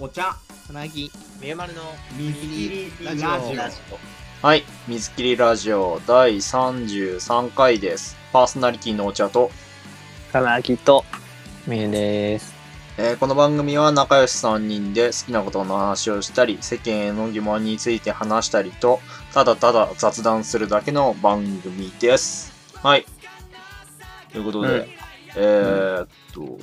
お茶つなぎみゆまるの水切りラジオはい。水切りラジオ第33回です。パーソナリティのお茶と、かなぎとみゆです。えーこの番組は仲良し3人で好きなことの話をしたり、世間への疑問について話したりと、ただただ雑談するだけの番組です。はい。ということで、うんえーっと、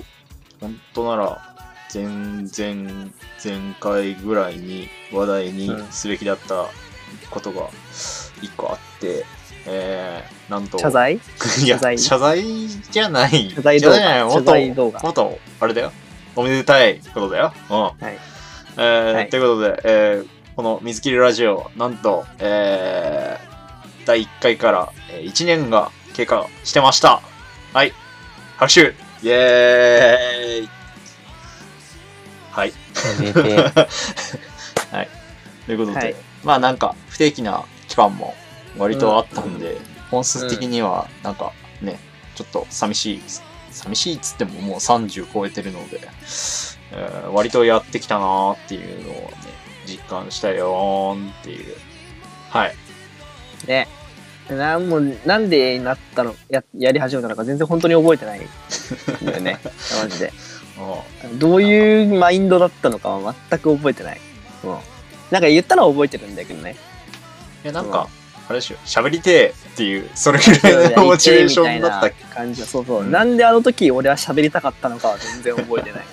本当なら、前々前回ぐらいに話題にすべきだったことが一個あって、えー、なんと、謝罪？いや、謝罪？謝罪じゃない。謝罪動画？じゃない。もっ謝と、罪動画もっと、あれだよ。おめでたいことだよ。うん。はいえーはいということで、えーこの水切りラジオ、なんと、えー第1回からえー1年が経過してました。はい。拍手イエーイはい。めでて。ということで、はいまあなんか不定期な期間も割とあったんで、本数的にはなんかね、ちょっと寂しい、寂しいっつってももう30超えてるので、えー割とやってきたなーっていうのをね、実感したよーんっていう。はい。ねなんもなんでなったのややり始めたのか全然本当に覚えてないんだよね マジでうんどういうマインドだったのかは全く覚えてない、うん、なんか言ったのは覚えてるんだけどね。いやなんか、あれでしょ、喋りてーっていう、それぐらいのモチベーションだった感じそうそう、うん。なんであの時俺は喋りたかったのかは全然覚えてない。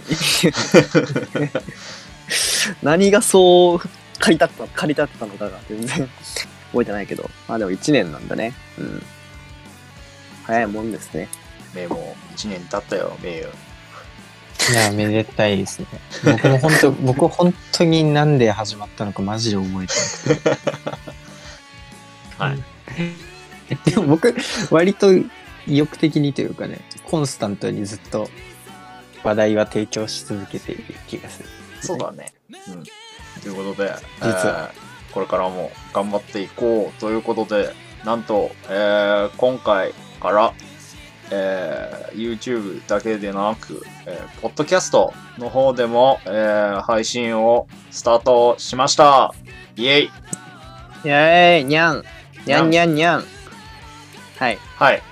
何がそう借りた借り立ったのかが全然覚えてないけど。まあでも1年なんだね。うん。早いもんですね。ね、もう1年経ったよ、名誉。いや、めでたいですね。僕も本当、僕本当になんで始まったのかマジで覚えてなくて。はい。でも僕、割と意欲的にというかね、コンスタントにずっと話題は提供し続けている気がする。そうだね。うん。ということで、実はえーこれからも頑張っていこうということで、なんと、えー今回から、えー YouTube だけでなく、えー、ポッドキャストの方でも、えー配信をスタートしました。イエイ。イェーイにゃんにゃんにゃんにゃんはい。はい。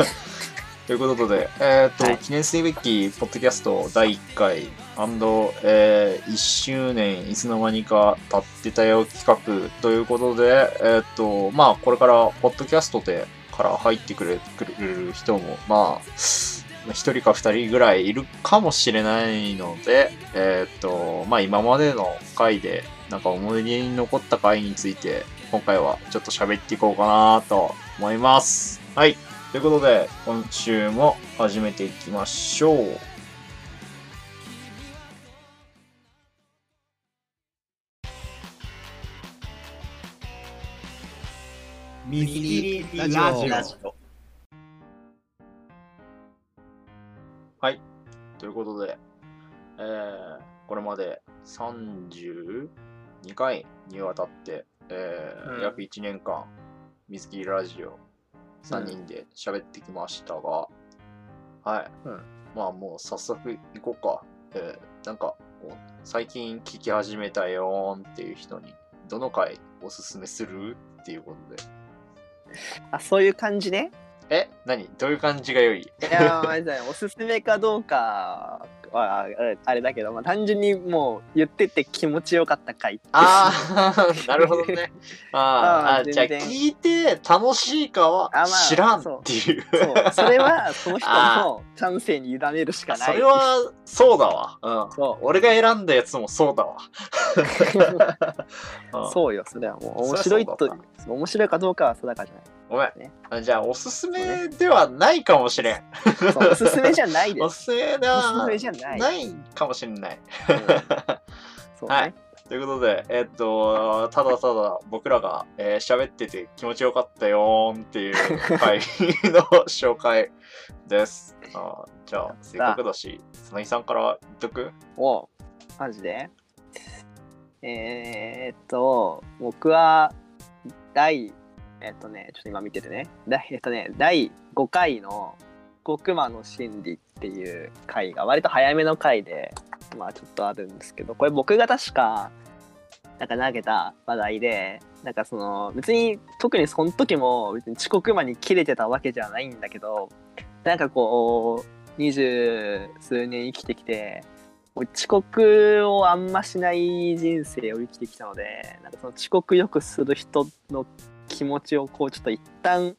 ということで、えっ、と、はい。記念すべきポッドキャスト第1回。えー、1周年いつの間にか経ってたよ企画。ということで、えっ、と、まあ、これからポッドキャストでから入ってくれくれる人も、まあ、1人か2人ぐらいいるかもしれないので、えっ、と、まあ、今までの回で、なんか思い出に残った回について、今回はちょっと喋っていこうかなと思います。はい。ということで、今週も始めていきましょう。水切りラジオラジオということで、えー、これまで32回にわたって、えーうん約1年間、水切りラジオ3人で喋ってきましたが、はい。うんまあもう早速行こうか。えー、なんかこう、最近聞き始めたよーんっていう人に、どの回おすすめするっていうことで。あそういう感じね。え何？どういう感じが良い？いやーまあねおすすめかどうかはああれだけど、まあ、単純にもう言ってて気持ちよかった回ってああ、なるほどね。あー あじゃあ聞いて楽しいかはあまあ知らんっていう。そうそれはその人の 感性に委ねるしかないそれはそうだわ。うん。そう俺が選んだやつもそうだわ。うんそうよそれはもう面白いと面白いかどうかは定かじゃないごめんね。あじゃあ、おすすめではないかもしれん。おすすめじゃないでおすすすめでおすすはめじゃない。ないかもしれない。うん。そうね、はい。ということで、えっと、ただただ僕らがえー喋ってて気持ちよかったよーんっていう回の紹介です。あじゃあ、せっかくだし、つなぎさんから言っとく？おマジで？えー、っと僕は第えっとねちょっと今見ててね。第えっとね第5回の「極魔の心理」っていう回が割と早めの回でまあちょっとあるんですけど、これ僕が確か、なんか投げた話題で、なんかその、別に、特にその時も別に遅刻魔に切れてたわけじゃないんだけど、なんかこう、二十数年生きてきて、遅刻をあんましない人生を生きてきたので、なんかその遅刻よくする人の気持ちをこうちょっと一旦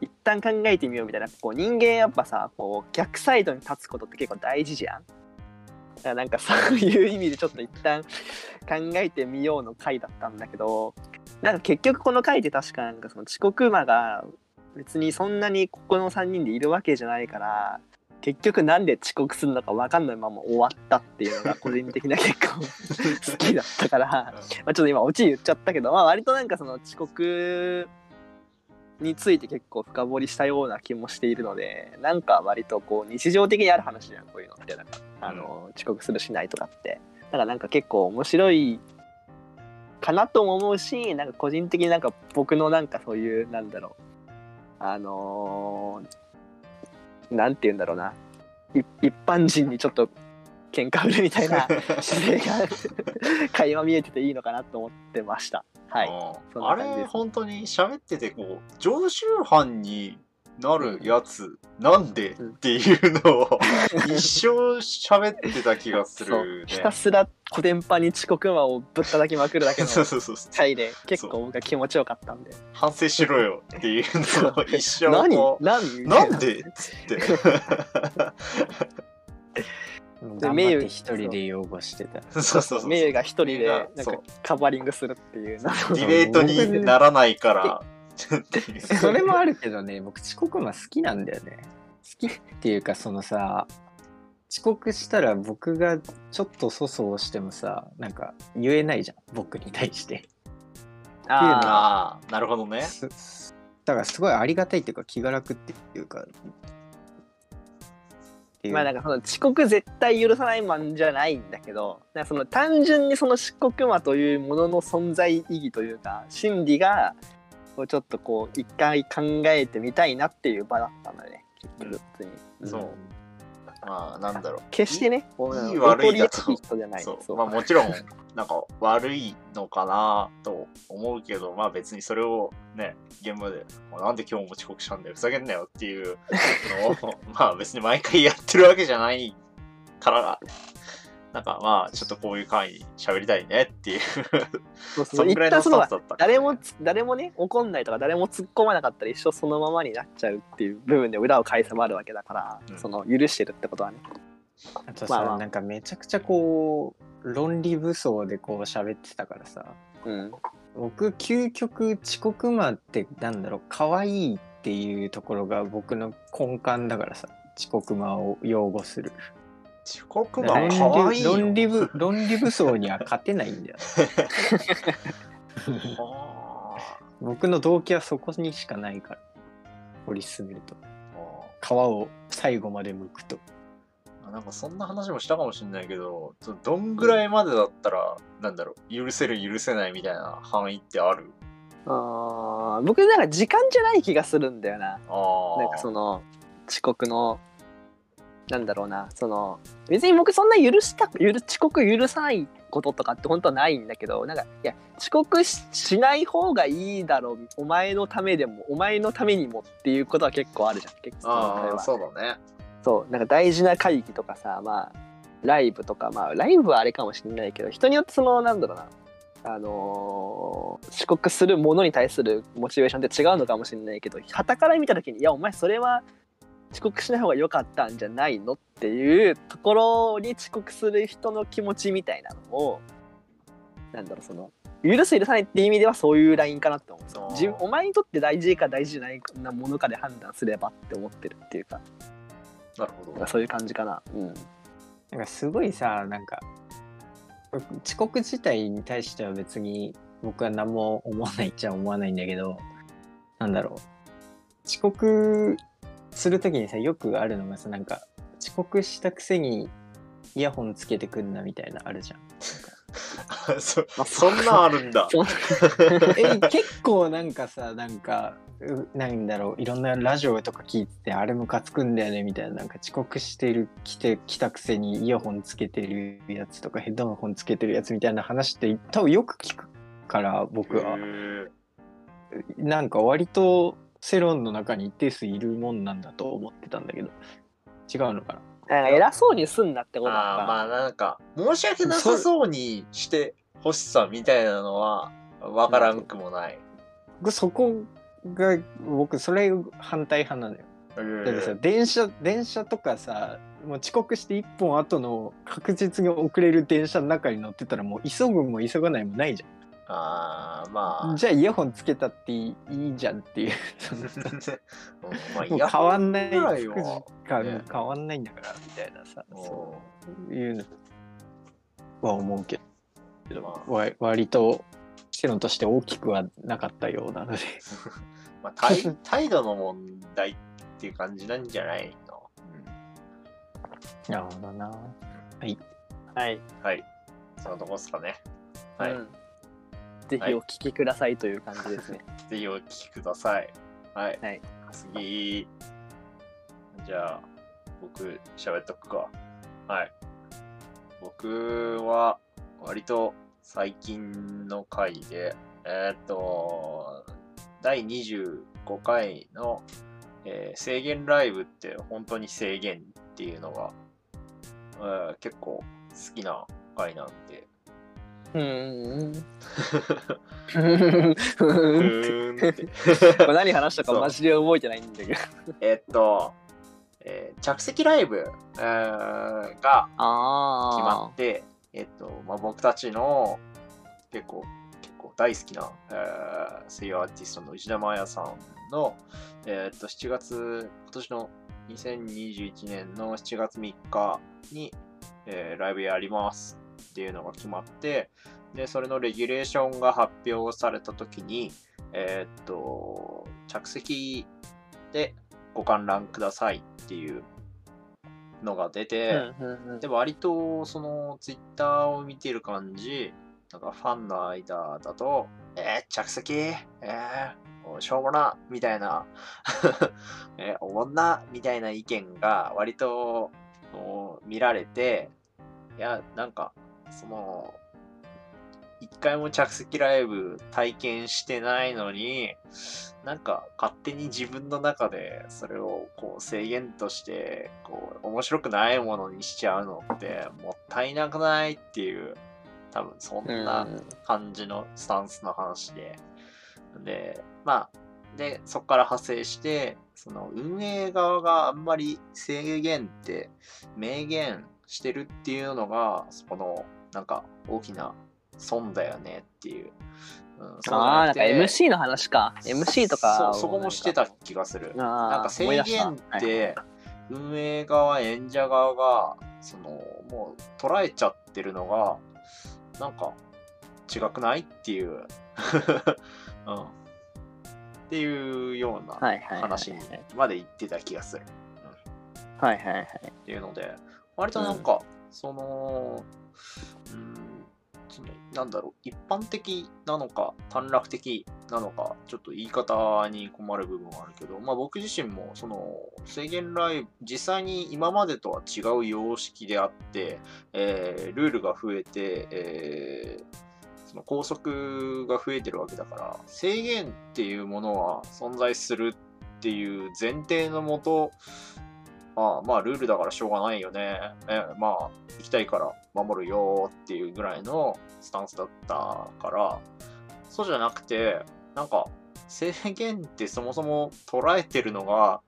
一旦考えてみようみたいなこう人間やっぱさこう逆サイドに立つことって結構大事じゃん。だからなんかそういう意味でちょっと一旦考えてみようの回だったんだけどなんか結局この回って確かなんかその遅刻魔が別にそんなにここの3人でいるわけじゃないから結局なんで遅刻するのか分かんないまま終わったっていうのが個人的な結構 好きだったから。まあちょっと今オチ言っちゃったけど、まあ、割となんかその遅刻について結構深掘りしたような気もしているのでなんか割とこう日常的にある話じゃんこういうのって。なんかあの遅刻するしないとかって。だからなんか結構面白いかなとも思うしなんか個人的になんか僕のなんかそういうなんだろう。あのーなんて言うんだろうな。い一般人にちょっと喧嘩売るみたいな 姿勢が垣間見えてていいのかなと思ってました。はい。あれ、本当に喋ってて、こう、常習犯になるやつ、なんでうんっていうのを、一生喋ってた気がするね。ひたすらコテンパに遅刻魔をぶったたきまくるだけの そうそうそうそう。回で結構僕は気持ちよかったんで反省しろよっていうのを 一生何？何？なんでっつって。頑って一人で擁護してた。そうそうそう。メイが一人でなんかそうカバーリングするっていうなディベートにならないから。っていうそれもあるけどね、僕遅刻魔好きなんだよね。好きっていうか、そのさ、遅刻したら僕がちょっと粗相をしてもさ、なんか言えないじゃん、僕に対して。あああ、なるほどね。すだからすごいありがたいっていうか気が楽っていうか。っていうまあなんかその遅刻絶対許さないマンじゃないんだけどなんかその単純にその遅刻魔というものの存在意義というか心理がこうちょっとこう一回考えてみたいなっていう場だったんだよね結局別に、うん。そう。まあ、なんだろう。決してねいい悪いだと。人じゃない。まあもちろん、なんか悪いのかなと思うけど、まあ別にそれをね、現場で、なんで今日も遅刻したんだよ、ふざけんなよっていうのを、まあ別に毎回やってるわけじゃないから、なんかまあちょっとこういう回に喋りたいねっていう、そうそそぐらいのスタンスだった。誰もつ誰もね怒んないとか誰も突っ込まなかったら一生そのままになっちゃうっていう部分で裏を返せばあるわけだから、うん。その許してるってことはね。あとさ、まあまあ。なんかめちゃくちゃこう、論理武装でこう喋ってたからさ、うん。僕究極遅刻魔ってなんだろう可愛いっていうところが僕の根幹だからさ遅刻魔を擁護する遅刻魔論理かわいいよ。論理武論理武装には勝てないんだよ。あ僕の動機はそこにしかないから。掘り進めると。ー。皮を最後まで剥くと。なんかそんな話もしたかもしれないけど、どどんぐらいまでだったら、なんだろう、許せる許せないみたいな範囲ってある？あー。僕なんか時間じゃない気がするんだよな。ああ。なんかその遅刻のなんだろうなその別に僕そんな許した許遅刻許さないこととかって本当はないんだけどなんかいや遅刻ししない方がいいだろうお前のためでもお前のためにもっていうことは結構あるじゃん結構そうだね。そうなんか大事な会議とかさまあライブとかまあライブはあれかもしれないけど人によってそのなんだろうなあのー遅刻するものに対するモチベーションって違うのかもしれないけど傍から見た時に「いやお前それは遅刻しない方が良かったんじゃないの?」っていうところに遅刻する人の気持ちみたいなのをなんだろうその許す許さないっていう意味ではそういうラインかなって思うんですよ自分お前にとって大事か大事じゃないなものかで判断すればって思ってるっていうかなるほど。そういう感じかな。うん。なんかすごいさなんか遅刻自体に対しては別に僕は何も思わないっちゃ思わないんだけどなんだろう遅刻する時にさよくあるのがさなんか遅刻したくせにイヤホンつけてくんなみたいなあるじゃん。そまあそんなんあるんだ。え結構なんかさなんかうなんだろういろんなラジオとか聞いててあれムカつくんだよねみたいななんか遅刻してる来て来たくせにイヤホンつけてるやつとかヘッドホンつけてるやつみたいな話って多分よく聞くから僕はなんか割と世論の中に一定数いるもんなんだと思ってたんだけど。違うのかな？なんか偉そうにすんなってことあーまか。あなんか申し訳なさそうにしてほしさみたいなのはわからんくもない。僕そこが僕それ反対派なのよ。だってさ電車電車とかさもう遅刻して1本後の確実に遅れる電車の中に乗ってたらもう急ぐも急がないもないじああまあ。じゃあイヤホンつけたっていいいいじゃんっていう。もう変わんない時は間ね変わんないんだからみたいなさおそういうのは思うけど、まあ。わ割と世論として大きくはなかったようなので。まあ態態度の問題っていう感じなんじゃないの、なるほどな。はい。はい。そのとこっすかね。はい。うんぜひお聞きくださいという感じですね。ぜひお聞きください。はい。はい次。じゃあ、僕、喋っとくか。はい。僕は、割と最近の回で、えーっと、第25回の、えー制限ライブって本当に制限っていうのが、えー結構好きな回なんで、うーん。何話したかマジで覚えてないんだけど。えっと、えー着席ライブ、えーがあ決まって、えっと、まあ、僕たちの結構、結構大好きな、えー声優アーティストの内田真彩さんの、えっと、7月、今年の2021年の7月3日に、えーライブやりますっていうのが決まって、で、それのレギュレーションが発表されたときに、えーっと、着席でご観覧くださいっていうのが出て、でも割とそのツイッターを見てる感じ、なんかファンの間だと、えー、着席？えー、おしょうもなみたいな、えー、おもんなみたいな意見が割と見られて、いや、なんか、その、一回も着席ライブ体験してないのに、なんか勝手に自分の中でそれをこう制限としてこう面白くないものにしちゃうのってもったいなくないっていう多分そんな感じのスタンスの話で。で、まあ、で、そこから派生して、その運営側があんまり制限って明言してるっていうのが、そこのなんか大きな損だよねっていう。うん、そうああ、なんか MC の話か。MC とかをそうそこもしてた気がする。なんか制限って、運営側、演者側が、その、もう捉えちゃってるのが、なんか違くないっていう、うん。っていうような話にまで言ってた気がする。はいはいはい。っていうので、割となんか、その、うん、なんだろう、一般的なのか、短絡的なのか、ちょっと言い方に困る部分はあるけど、まあ僕自身も、その、制限ライブ、実際に今までとは違う様式であって、えールールが増えて、えーその拘束が増えてるわけだから、制限っていうものは存在するっていう前提のもと、まあまあルールだからしょうがないよね。えまあ行きたいから守るよっていうぐらいのスタンスだったから、そうじゃなくて、なんか制限ってそもそも捉えてるのが、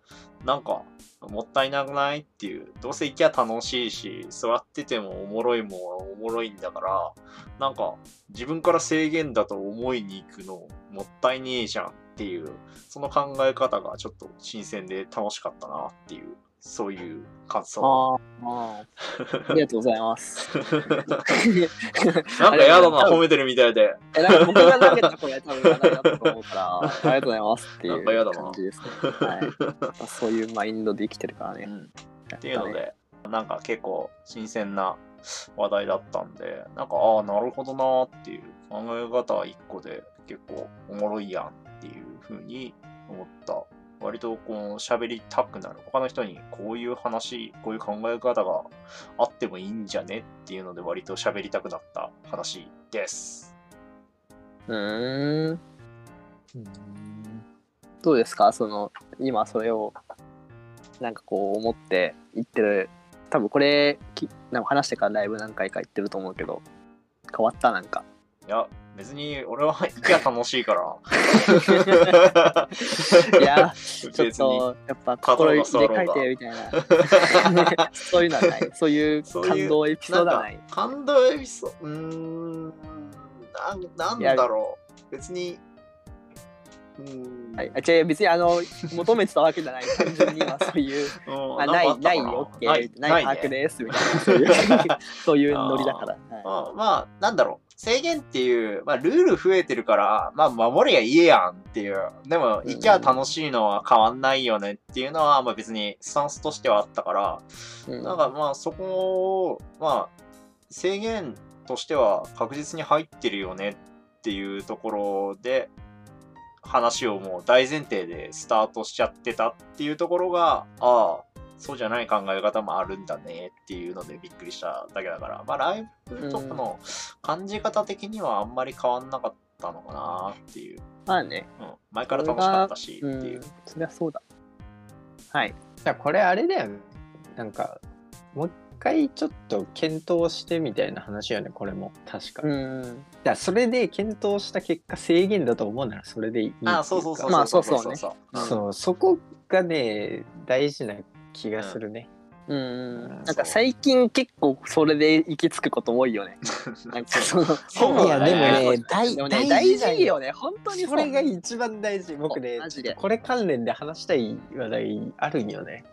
なんかもったいなくないっていう、どうせ行きゃ楽しいし、座っててもおもろいもんおもろいんだから、なんか自分から制限だと思いに行くのもったいねえじゃんっていう、その考え方がちょっと新鮮で楽しかったなっていう、そういう感想。あーありがとうございます。なんかやだな、褒めてるみたいで。え、なんか僕が投げたこれ多分言わなと思うから、ありがとうございますっていう感じですね。はい。まあそういうマインドで生きてるからね。っていうので、なんか結構新鮮な話題だったんで、なんか、ああ、なるほどなっていう考え方一個で結構おもろいやんっていう風に思った。割とこう喋りたくなる。他の人にこういう話、こういう考え方があってもいいんじゃねっていうので割と喋りたくなった話です。うーん。うんどうですか？その、今それを、なんかこう思って言ってる。多分これ、きなんか話してからライブ何回か言ってると思うけど、変わった？なんか。いや、別に俺は行きゃ楽しいから。いや、ちょっ。と、やっぱ心入れ書いてみたいな。そういうのはない。そういう感動エピソードはない。感動エピソード、うーん、なんなんだろう。別に、うーん、はい、あ違う別にあの求めてたわけじゃない単純に今そういううんあないなんかあったかないオッケーないない把ね握ですみたいなそういうそういうノリだから、はいまあ、まあ、なんだろう。制限っていう、まあ、ルール増えてるから、まあ、守りゃいいやんっていう。でも、行きゃ楽しいのは変わんないよねっていうのは、まあ別にスタンスとしてはあったから、うん。なんかまあそこを、まあ、制限としては確実に入ってるよねっていうところで、話をもう大前提でスタートしちゃってたっていうところが、ああ、そうじゃない考え方もあるんだねっていうのでびっくりしただけだから、まあライブとかの感じ方的にはあんまり変わんなかったのかなっていう。まあね。うん、前から楽しかったしってういう。ん。そりゃそうだ。はい。じゃあこれあれだよね。なんかもう一回ちょっと検討してみたいな話よねこれも。確か、うん。だからそれで検討した結果制限だと思うならそれでいいっていうか。あそうそうそうまあそうそうね。そう。うん。そうそこがね大事な気がするね、うん。なんそう。か最近結構それで行き着くこと多いよね。なんかそのそう。いやでもね大大大事よね。本当にそれが一番大事僕ね。これ関連で話したい話題あるんよね。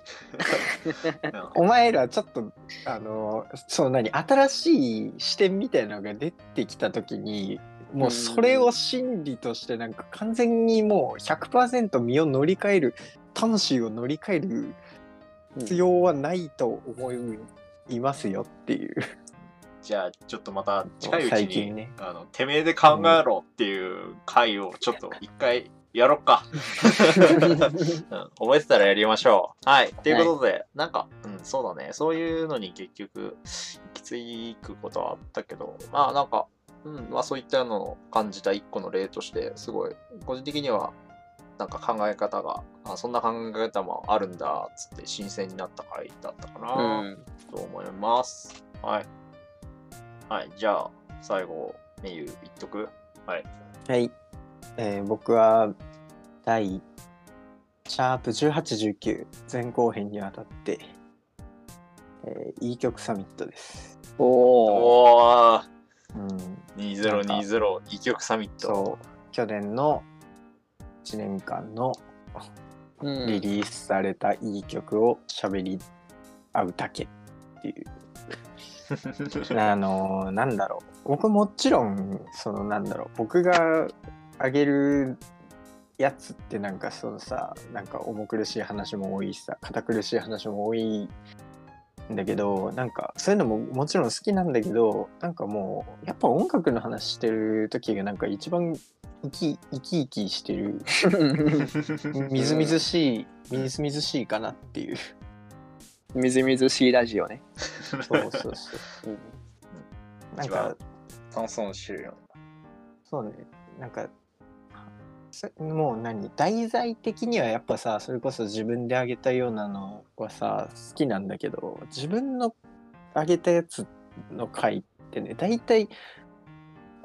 う んお前らちょっとあのそう何新しい視点みたいなのが出てきた時にもうそれを真理としてなんか完全にもう100%身を乗り換える魂を乗り換える必要はないと思いますよっていう、じゃあ、ちょっっとまた近いうちに、ねあの、てめえで考えろっていう回をちょっと一回やろっか。うん覚えてたらやりましょう。はい。ということで、なんか、うん、そうだね。そういうのに結局、行き着くことはあったけど、まあなんか、うん、まあそういったのを感じた一個の例として、すごい、個人的には、なんか考え方が、あそんな考え方もあるんだ、つって新鮮になった回だったかな。うんと思います。はい。はい、じゃあ、最後、メユ言っとく？はい。はい、えー僕は第シャープ1819前後編にわたって、えー、いい曲サミットです。おおうん、2020、異曲サミット。そう去年の1年間のうん。リリースされたいい曲を喋り合うだけっていう。あのなんだろう。僕もちろんそのなんだろう。僕があげるやつってなんかそのさなんか重苦しい話も多いしさ堅苦しい話も多いんだけどなんかそういうのももちろん好きなんだけどなんかもうやっぱ音楽の話してる時がなんか一番生き生き生きしてる。みずみずしいみずみずしいかなっていう。みずみずしいラジオね。そうそうそう。うん。なんか炭酸臭よ。そうね。なんかそもう何？題材的にはやっぱさそれこそ自分であげたようなのはさ好きなんだけど自分のあげたやつの回ってね大体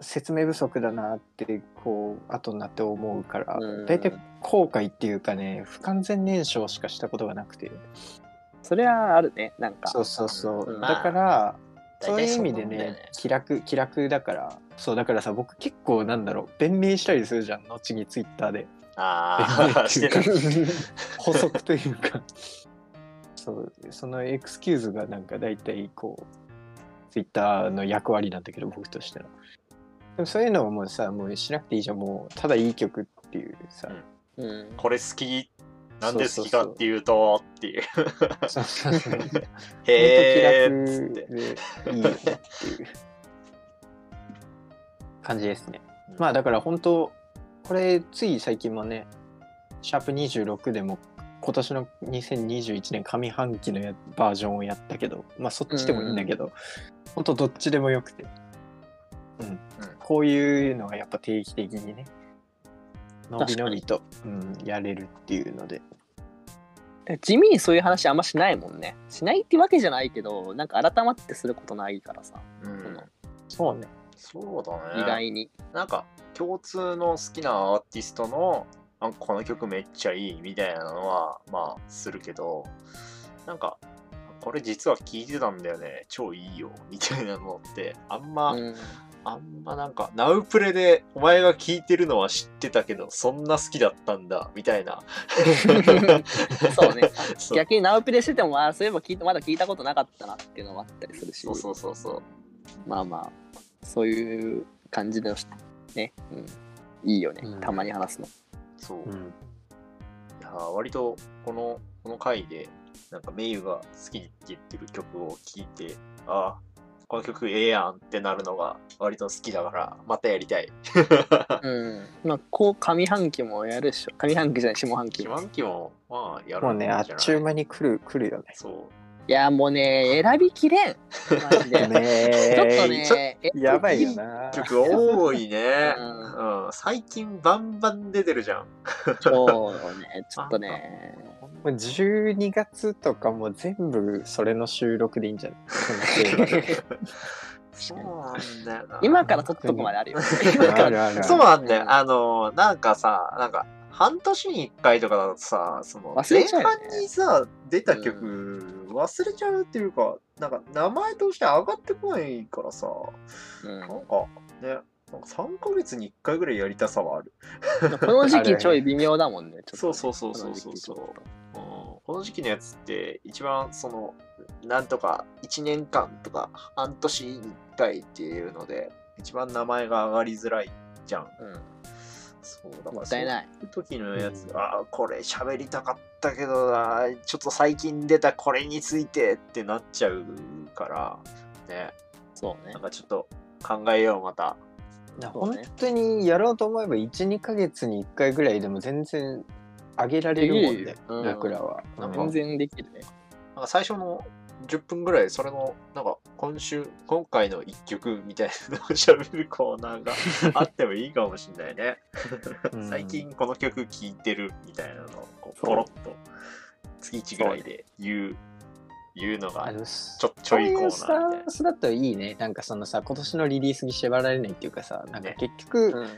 説明不足だなってこう後になって思うからうん。大体後悔っていうかね不完全燃焼しかしたことがなくて。それはあるね、なんか。そうそうそう、うん。だからそういう意味でねね。気楽気楽だから。そうだからさ僕結構なんだろう弁明したりするじゃん後にツイッターで。ああ。補足というか。そうそのエクスキューズがなんか大体こうツイッターの役割なんだけど僕としてのでもそういうのをもうさもうしなくていいじゃんもうただいい曲っていうさ、うん。これ好きなんで好きかっていうと、っていう。そうそうそう本当 へ気ーっつって。楽でいいよねっていう感じですね。まあだから本当これつい最近もねシャープ26でも今年の2021年上半期のやバージョンをやったけど、まあそっちでもいいんだけど、ほんとどっちでもよくて。うん。こういうのがやっぱ定期的にね、のびのびと、うん、やれるっていうので。地味にそういう話あんましないもんね。しないってわけじゃないけど、なんか改まってすることないからさ、うん。そうね。そうだね。意外に。なんか共通の好きなアーティストのあこの曲めっちゃいいみたいなのはまあするけどなんかこれ実は聴いてたんだよね超いいよみたいなのってあんま、うんあんまなんかナウプレでお前が聴いてるのは知ってたけどそんな好きだったんだみたいな。そうね。逆にナウプレしてても、あそういえば聞いてまだ聞いたことなかったなっていうのもあったりするし、そうそうそうそう。まあまあ、そういう感じのね、うん、いいよね。うん、たまに話すの。そう、いうん。やー割とこのこの回でなんかメイユが好きって言ってる曲を聴いてああこの曲ええやんってなるのが割と好きだからまたやりたい うん。まあ、こう、上半期もやるでしょ。上半期じゃない、下半期下も。半期もまあやるもうね、あっちゅう間に来る、来るよね。そういや、もうね、選びきれん。マジで。ねちょっとえね、えやばいよな。曲多いねううん、最近バンバン出てるじゃんそうね、ちょっとね。もう12月とかも全部それの収録でいいんじゃない？そうなんだよな今から撮っとくまであるよ。今かあら。るあるあるそうなんだよ。うんあの、なんかさ、なんか、半年に一回とかだとさ、その、忘れちゃうよね前半にさ、出た曲、忘れちゃうっていうか、なんか、名前として上がってこないからさ、うんなんか、ね、なんか3ヶ月に1回ぐらいやりたさはある。この時期ちょい微妙だもんね。ね そうそうそうそうそうこの時期ちょっとうんこの時期のやつって、一番その、なんとか1年間とか半年に1回っていうので、一番名前が上がりづらいじゃん。うんそうだからもったいない。そういう時のやつ、うんああ、これ喋りたかったけどな、ちょっと最近出たこれについてってなっちゃうから、ね、そうねなん。かちょっと考えよう、また。本当にやろうと思えば12ヶ月に1回ぐらいでも全然上げられるもんねうん僕らは。なんか全然できるね。なんか最初の10分ぐらい、それの、なんか今週、今回の1曲みたいなのを喋るコーナーが あってもいいかもしれないね。うん最近この曲聴いてるみたいなのをこうポロッと月1ぐらいで言う、言うのがちょちょいコーナーみたいなそういうスタンスだといいね。なんかそのさ、今年のリリースに縛られないっていうかさ、なんかね結局、うん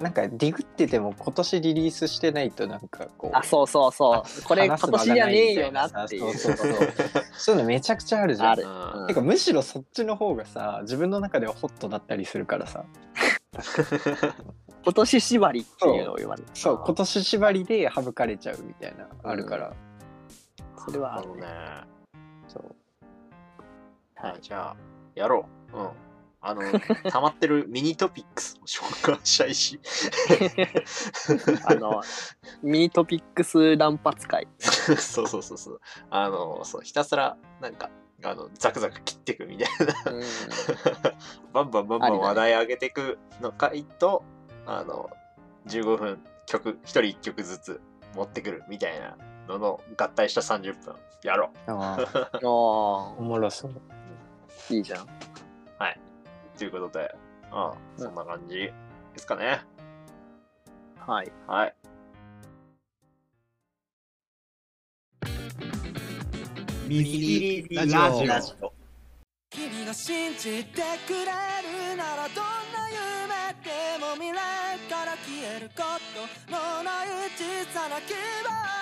なんかディグってても今年リリースしてないとなんかこう。あ、そうそうそう。これ今年じゃねえよなっていう。そうそうそう。そういうのめちゃくちゃあるじゃん。あてかむしろそっちの方がさ、自分の中ではホットだったりするからさ。今年縛りっていうのを言われる。そう、今年縛りで省かれちゃうみたいな、あるから。それはあるね。はい、じゃあ、やろう。うん。あの、溜まってるミニトピックスを紹介したいし。あの、ミニトピックス乱発会。そうそうそうそう。あの、そう、ひたすら、なんか、あの、ザクザク切っていくみたいな。うんバンバンバンバン話題上げていくの回と、あの、15分曲、一人一曲ずつ持ってくるみたいなのの合体した30分やろああ、あおもろそう。あ、いいじゃん。う。ということで、うん、そんな感じですかね。はい。はい。ミリーラジオ。君が信じてくれるならどんな夢でも未来から消えることのない小さな希望を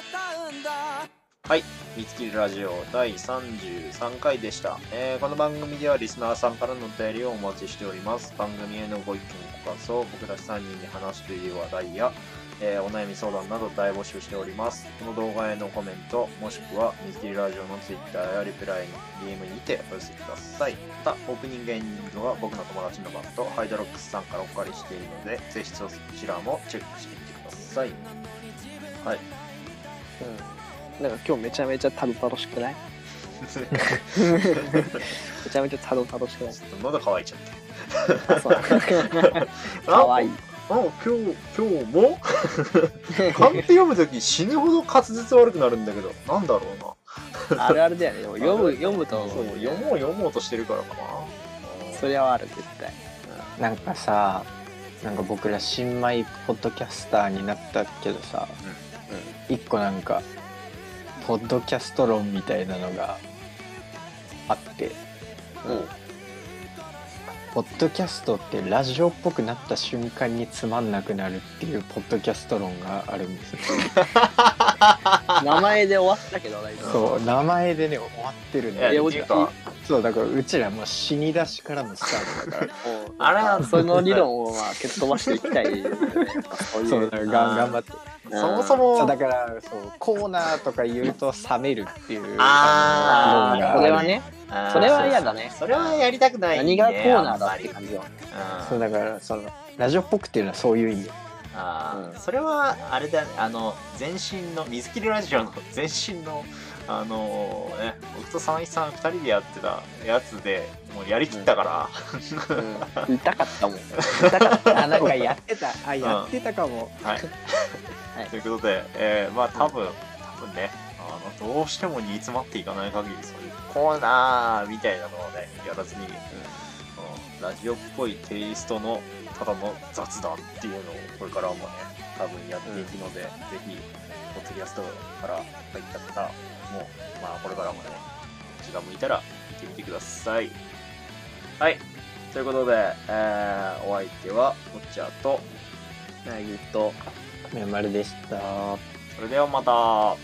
歌うんだはい。見つけるラジオ第33回でした、えーこの番組ではリスナーさんからのお便りをお待ちしております。番組へのご意見、ご感想、僕たち3人に話している話題や、えーお悩み相談など大募集しております。この動画へのコメント、もしくは見つけラジオの Twitter やリプライ、DM にてお寄せください。また、オープニングエンディングは僕の友達のバンド、ハイドロックスさんからお借りしているので、ぜひそちらもチェックしてみてください。はい。うん。なんか今日めちゃめちゃたどたどしくない？めちゃめちゃたどたどしくない？ちょっと喉乾いちゃった。あそう かわいい。あ、今日、今日も？カンペ読むとき死ぬほど滑舌悪くなるんだけど、なんだろうな。あるあるだよね。で も読む、読むと、そう、読もう読もうとしてるからかな。それはある、絶対。なんかさなんか僕ら新米ポッドキャスターになったけどさ、一個なんかポッドキャスト論みたいなのがあって、ポッドキャストってラジオっぽくなった瞬間につまんなくなるっていうポッドキャスト論があるんです。よ 名前で終わったけど、大丈夫。そう名前でね終わってるんいや、そうだからうちらもう死に出しからのスタートだから。あれはその理論をまあ蹴っ飛ばしていきたいよね。そうだからがん頑張って。そもそそうも、だからそうコーナーとか言うと冷めるっていう。あー。のがこれはね、それは嫌だね。それはやりたくない、ね。何がコーナーだって感じよ。そうだからそのラジオっぽくっていうのはそういう意味。あー。うん。それはあれだね。あの全身の水切りラジオの全身のあのね僕と三一さん二人でやってたやつでもうやりきったから、うん。痛かったもん。痛かった。あなんかやってた。あやってたかも、はい、ということで、えーまあ多分多分ねあのどうしても煮詰まっていかない限りそういうコーナーみたいなのをねやらずに、うんラジオっぽいテイストのただの雑談っていうのをこれからもね多分やっていくので、ぜひポッドキャストから入った方もまあこれからもね気が向いたら見てみてください。はい。ということで、えーお相手はこっちゃとなぎと、メンマルでした。それではまた